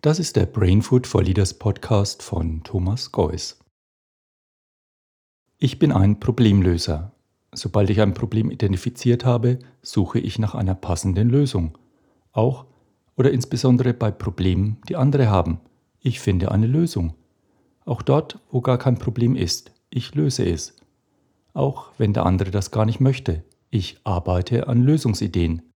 Das ist der Brain Food for Leaders Podcast von Thomas Geuss. Ich bin ein Problemlöser. Sobald ich ein Problem identifiziert habe, suche ich nach einer passenden Lösung. Auch oder insbesondere bei Problemen, die andere haben. Ich finde eine Lösung. Auch dort, wo gar kein Problem ist, ich löse es. Auch wenn der andere das gar nicht möchte, ich arbeite an Lösungsideen.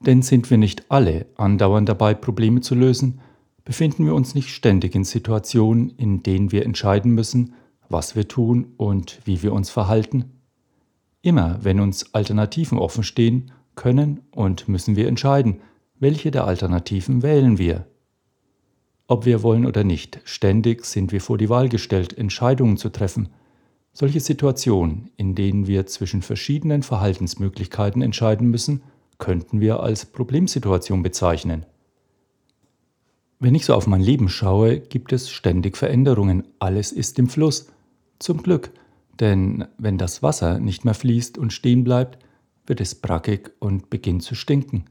Denn sind wir nicht alle andauernd dabei, Probleme zu lösen, befinden wir uns nicht ständig in Situationen, in denen wir entscheiden müssen, was wir tun und wie wir uns verhalten? Immer wenn uns Alternativen offen stehen, können und müssen wir entscheiden, welche der Alternativen wählen wir. Ob wir wollen oder nicht, ständig sind wir vor die Wahl gestellt, Entscheidungen zu treffen. Solche Situationen, in denen wir zwischen verschiedenen Verhaltensmöglichkeiten entscheiden müssen, könnten wir als Problemsituation bezeichnen. Wenn ich so auf mein Leben schaue, gibt es ständig Veränderungen, alles ist im Fluss. Zum Glück, denn wenn das Wasser nicht mehr fließt und stehen bleibt, wird es brackig und beginnt zu stinken.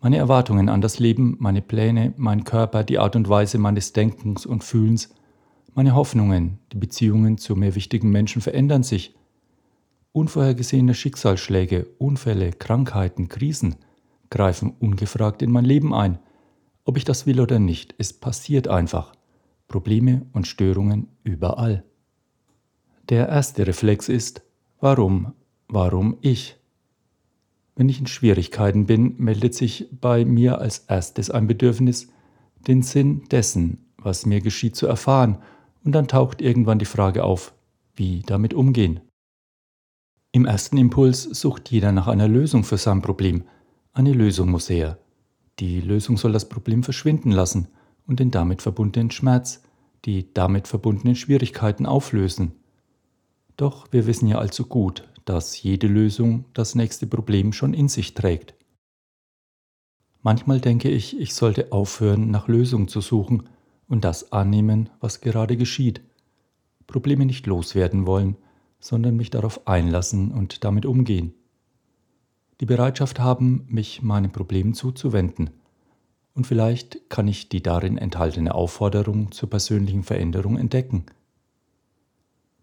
Meine Erwartungen an das Leben, meine Pläne, mein Körper, die Art und Weise meines Denkens und Fühlens, meine Hoffnungen, die Beziehungen zu mir wichtigen Menschen verändern sich Unvorhergesehene Schicksalsschläge, Unfälle, Krankheiten, Krisen greifen ungefragt in mein Leben ein. Ob ich das will oder nicht, es passiert einfach. Probleme und Störungen überall. Der erste Reflex ist, warum, warum ich? Wenn ich in Schwierigkeiten bin, meldet sich bei mir als erstes ein Bedürfnis, den Sinn dessen, was mir geschieht, zu erfahren, und dann taucht irgendwann die Frage auf, wie damit umgehen. Im ersten Impuls sucht jeder nach einer Lösung für sein Problem. Eine Lösung muss her. Die Lösung soll das Problem verschwinden lassen und den damit verbundenen Schmerz, die damit verbundenen Schwierigkeiten auflösen. Doch wir wissen ja allzu gut, dass jede Lösung das nächste Problem schon in sich trägt. Manchmal denke ich, ich sollte aufhören, nach Lösungen zu suchen und das annehmen, was gerade geschieht. Probleme nicht loswerden wollen, sondern mich darauf einlassen und damit umgehen. Die Bereitschaft haben, mich meinen Problemen zuzuwenden. Und vielleicht kann ich die darin enthaltene Aufforderung zur persönlichen Veränderung entdecken.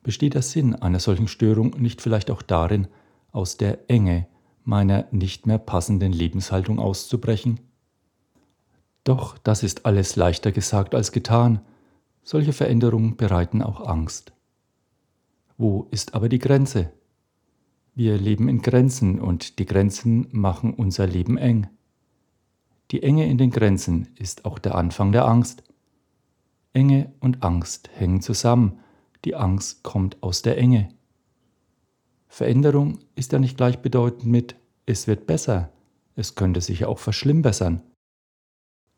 Besteht der Sinn einer solchen Störung nicht vielleicht auch darin, aus der Enge meiner nicht mehr passenden Lebenshaltung auszubrechen? Doch das ist alles leichter gesagt als getan. Solche Veränderungen bereiten auch Angst. Wo ist aber die Grenze? Wir leben in Grenzen und die Grenzen machen unser Leben eng. Die Enge in den Grenzen ist auch der Anfang der Angst. Enge und Angst hängen zusammen. Die Angst kommt aus der Enge. Veränderung ist ja nicht gleichbedeutend mit es wird besser, es könnte sich ja auch verschlimmbessern.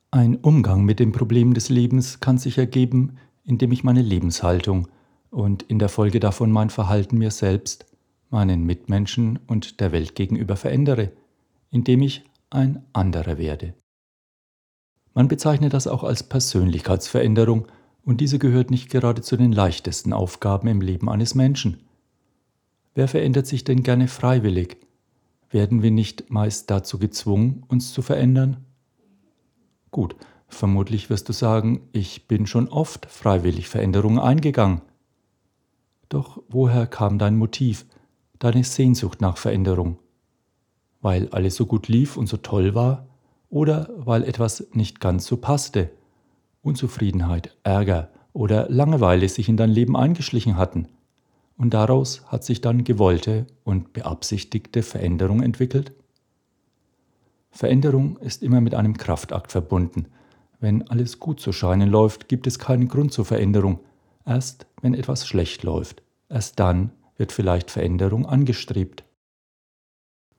Ein Umgang mit den Problemen des Lebens kann sich ergeben, indem ich meine Lebenshaltung, und in der Folge davon mein Verhalten mir selbst, meinen Mitmenschen und der Welt gegenüber verändere, indem ich ein anderer werde. Man bezeichnet das auch als Persönlichkeitsveränderung und diese gehört nicht gerade zu den leichtesten Aufgaben im Leben eines Menschen. Wer verändert sich denn gerne freiwillig? Werden wir nicht meist dazu gezwungen, uns zu verändern? Gut, vermutlich wirst du sagen, ich bin schon oft freiwillig Veränderungen eingegangen. Doch woher kam dein Motiv, deine Sehnsucht nach Veränderung? Weil alles so gut lief und so toll war? Oder weil etwas nicht ganz so passte? Unzufriedenheit, Ärger oder Langeweile sich in dein Leben eingeschlichen hatten? Und daraus hat sich dann gewollte und beabsichtigte Veränderung entwickelt? Veränderung ist immer mit einem Kraftakt verbunden. Wenn alles gut zu scheinen läuft, gibt es keinen Grund zur Veränderung, Erst wenn etwas schlecht läuft, erst dann wird vielleicht Veränderung angestrebt.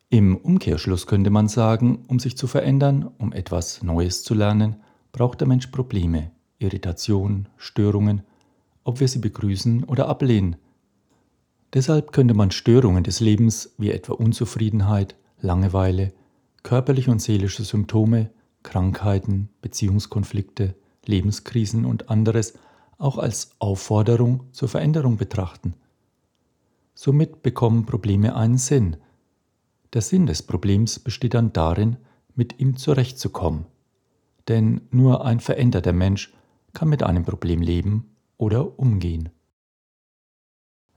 Im Umkehrschluss könnte man sagen, um sich zu verändern, um etwas Neues zu lernen, braucht der Mensch Probleme, Irritation, Störungen, ob wir sie begrüßen oder ablehnen. Deshalb könnte man Störungen des Lebens wie etwa Unzufriedenheit, Langeweile, körperliche und seelische Symptome, Krankheiten, Beziehungskonflikte, Lebenskrisen und anderes auch als Aufforderung zur Veränderung betrachten. Somit bekommen Probleme einen Sinn. Der Sinn des Problems besteht dann darin, mit ihm zurechtzukommen. denn nur ein veränderter Mensch kann mit einem Problem leben oder umgehen.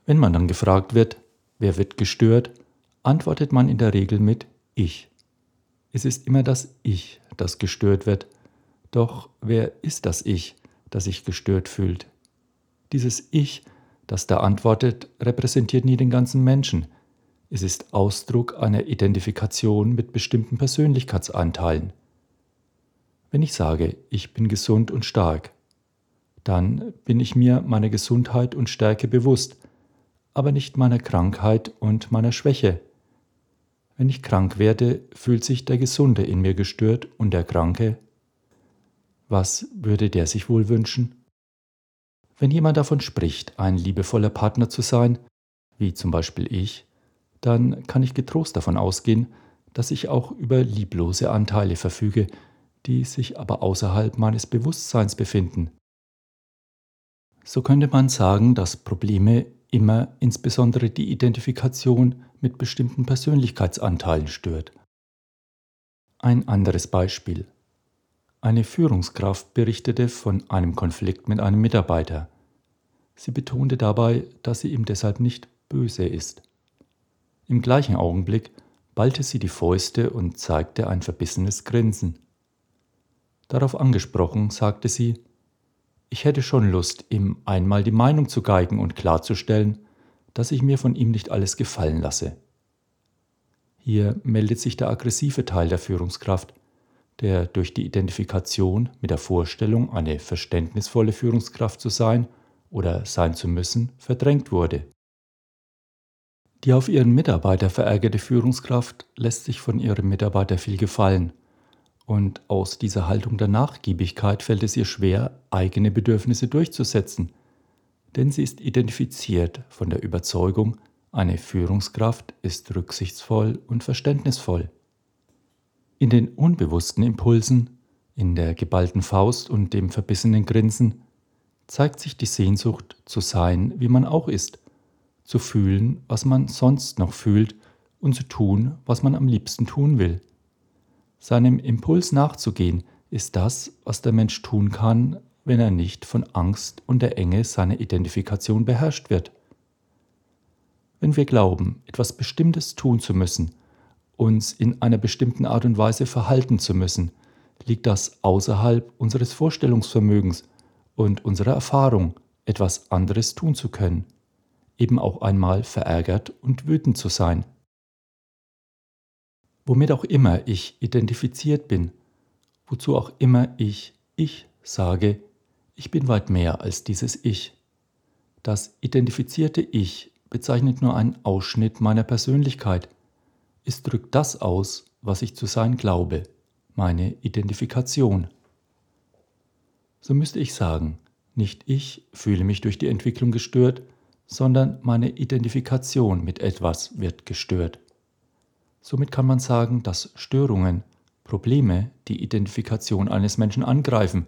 Wenn man dann gefragt wird, wer wird gestört, antwortet man in der Regel mit Ich. Es ist immer das Ich, das gestört wird. Doch wer ist das Ich, das sich gestört fühlt? Dieses Ich, das da antwortet, repräsentiert nie den ganzen Menschen. Es ist Ausdruck einer Identifikation mit bestimmten Persönlichkeitsanteilen. Wenn ich sage, ich bin gesund und stark, dann bin ich mir meiner Gesundheit und Stärke bewusst, aber nicht meiner Krankheit und meiner Schwäche. Wenn ich krank werde, fühlt sich der Gesunde in mir gestört und der Kranke. Was würde der sich wohl wünschen? Wenn jemand davon spricht, ein liebevoller Partner zu sein, wie zum Beispiel ich, dann kann ich getrost davon ausgehen, dass ich auch über lieblose Anteile verfüge, die sich aber außerhalb meines Bewusstseins befinden. So könnte man sagen, dass Probleme immer insbesondere die Identifikation mit bestimmten Persönlichkeitsanteilen stört. Ein anderes Beispiel. Eine Führungskraft berichtete von einem Konflikt mit einem Mitarbeiter. Sie betonte dabei, dass sie ihm deshalb nicht böse ist. Im gleichen Augenblick ballte sie die Fäuste und zeigte ein verbissenes Grinsen. Darauf angesprochen, sagte sie, ich hätte schon Lust, ihm einmal die Meinung zu geigen und klarzustellen, dass ich mir von ihm nicht alles gefallen lasse. Hier meldet sich der aggressive Teil der Führungskraft, der durch die Identifikation mit der Vorstellung, eine verständnisvolle Führungskraft zu sein oder sein zu müssen, verdrängt wurde. Die auf ihren Mitarbeiter verärgerte Führungskraft lässt sich von ihrem Mitarbeiter viel gefallen und aus dieser Haltung der Nachgiebigkeit fällt es ihr schwer, eigene Bedürfnisse durchzusetzen, denn sie ist identifiziert von der Überzeugung, eine Führungskraft ist rücksichtsvoll und verständnisvoll. In den unbewussten Impulsen, in der geballten Faust und dem verbissenen Grinsen zeigt sich die Sehnsucht zu sein, wie man auch ist, zu fühlen, was man sonst noch fühlt und zu tun, was man am liebsten tun will. Seinem Impuls nachzugehen ist das, was der Mensch tun kann, wenn er nicht von Angst und der Enge seiner Identifikation beherrscht wird. Wenn wir glauben, etwas Bestimmtes tun zu müssen, uns in einer bestimmten Art und Weise verhalten zu müssen, liegt das außerhalb unseres Vorstellungsvermögens und unserer Erfahrung, etwas anderes tun zu können, eben auch einmal verärgert und wütend zu sein womit auch immer ich identifiziert bin, wozu auch immer ich ich sage, ich bin weit mehr als dieses Ich. Das identifizierte Ich bezeichnet nur einen Ausschnitt meiner Persönlichkeit. Es drückt das aus, was ich zu sein glaube, meine Identifikation. So müsste ich sagen, nicht ich fühle mich durch die Entwicklung gestört, sondern meine Identifikation mit etwas wird gestört. Somit kann man sagen, dass Störungen, Probleme die Identifikation eines Menschen angreifen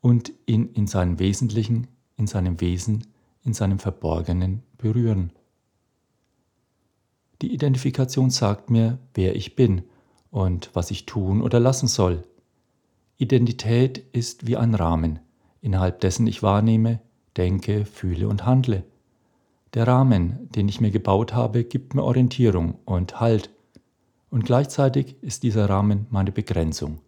und ihn in seinem Wesentlichen, in seinem Wesen, in seinem Verborgenen berühren. Die Identifikation sagt mir, wer ich bin und was ich tun oder lassen soll. Identität ist wie ein Rahmen, innerhalb dessen ich wahrnehme, denke, fühle und handle. Der Rahmen, den ich mir gebaut habe, gibt mir Orientierung und Halt und gleichzeitig ist dieser Rahmen meine Begrenzung.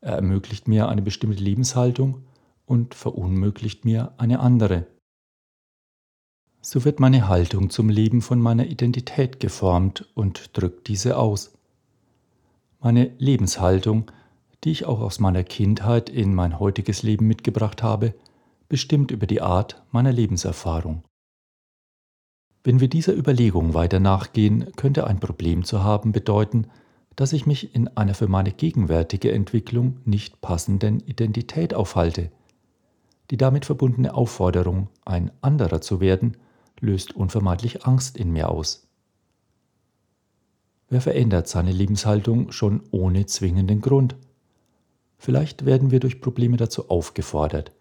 Er ermöglicht mir eine bestimmte Lebenshaltung und verunmöglicht mir eine andere. So wird meine Haltung zum Leben von meiner Identität geformt und drückt diese aus. Meine Lebenshaltung, die ich auch aus meiner Kindheit in mein heutiges Leben mitgebracht habe, bestimmt über die Art meiner Lebenserfahrung. Wenn wir dieser Überlegung weiter nachgehen, könnte ein Problem zu haben bedeuten, dass ich mich in einer für meine gegenwärtige Entwicklung nicht passenden Identität aufhalte. Die damit verbundene Aufforderung, ein anderer zu werden, löst unvermeidlich Angst in mir aus. Wer verändert seine Lebenshaltung schon ohne zwingenden Grund? Vielleicht werden wir durch Probleme dazu aufgefordert.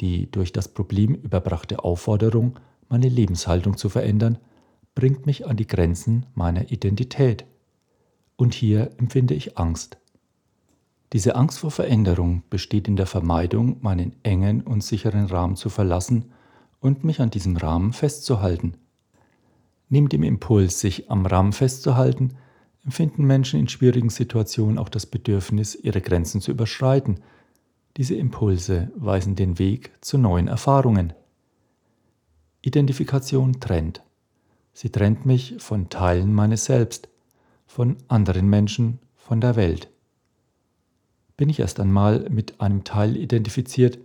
Die durch das Problem überbrachte Aufforderung meine Lebenshaltung zu verändern, bringt mich an die Grenzen meiner Identität. Und hier empfinde ich Angst. Diese Angst vor Veränderung besteht in der Vermeidung, meinen engen und sicheren Rahmen zu verlassen und mich an diesem Rahmen festzuhalten. Neben dem Impuls, sich am Rahmen festzuhalten, empfinden Menschen in schwierigen Situationen auch das Bedürfnis, ihre Grenzen zu überschreiten. Diese Impulse weisen den Weg zu neuen Erfahrungen. Identifikation trennt. Sie trennt mich von Teilen meines Selbst, von anderen Menschen, von der Welt. Bin ich erst einmal mit einem Teil identifiziert,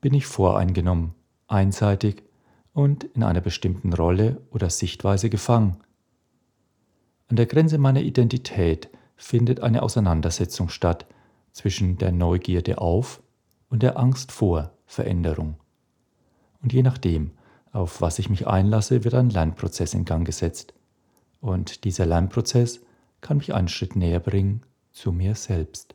bin ich voreingenommen, einseitig und in einer bestimmten Rolle oder Sichtweise gefangen. An der Grenze meiner Identität findet eine Auseinandersetzung statt zwischen der Neugierde auf und der Angst vor Veränderung. Und je nachdem, auf was ich mich einlasse, wird ein Lernprozess in Gang gesetzt. Und dieser Lernprozess kann mich einen Schritt näher bringen zu mir selbst.